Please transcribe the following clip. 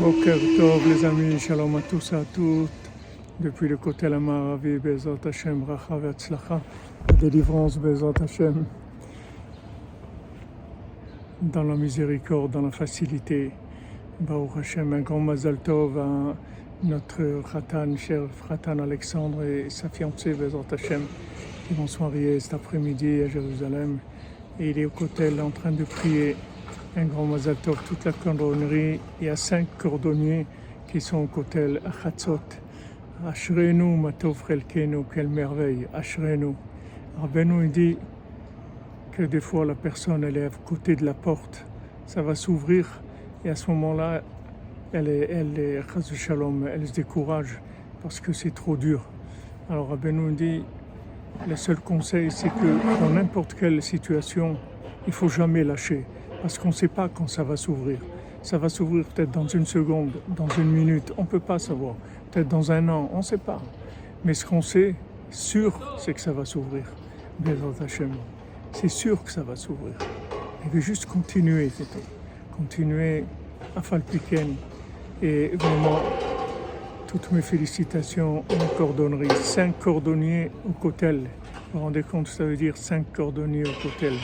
Boker Tov, les amis, shalom à tous et à toutes. Depuis le côté la Maravi, Bezat Hashem, Racha Vetzlacha, la délivrance, Bezat Hashem, dans la miséricorde, dans la facilité. Baruch Hashem, un grand Mazal Tov à notre Khatan, cher Khatan Alexandre et sa fiancée, Bezat Hashem, qui vont se marier cet après-midi à Jérusalem. Et il est au côté en train de prier un grand Mazal Tov, toute la cordonnerie. Il y a cinq cordonniers qui sont au côté à Chatzot. Ashrenu, Matov Chelkenu, quelle merveille, Ashrenu. Dit que des fois la personne elle est à côté de la porte, ça va s'ouvrir et à ce moment-là, elle est, elle est, shalom, elle se décourage parce que c'est trop dur. Alors Rabbeinu dit, le seul conseil c'est que dans n'importe quelle situation, il faut jamais lâcher parce qu'on ne sait pas quand ça va s'ouvrir. Ça va s'ouvrir peut-être dans une seconde, dans une minute, on ne peut pas savoir. Peut-être dans un an, on ne sait pas. Mais ce qu'on sait, sûr, c'est que ça va s'ouvrir. C'est sûr que ça va s'ouvrir. Il veut juste continuer, c'est tout. Continuer à Falpiken. Et vraiment, toutes mes félicitations aux cordonneries. Cinq cordonniers au cotel. Vous vous rendez compte, ça veut dire cinq cordonniers au cotel.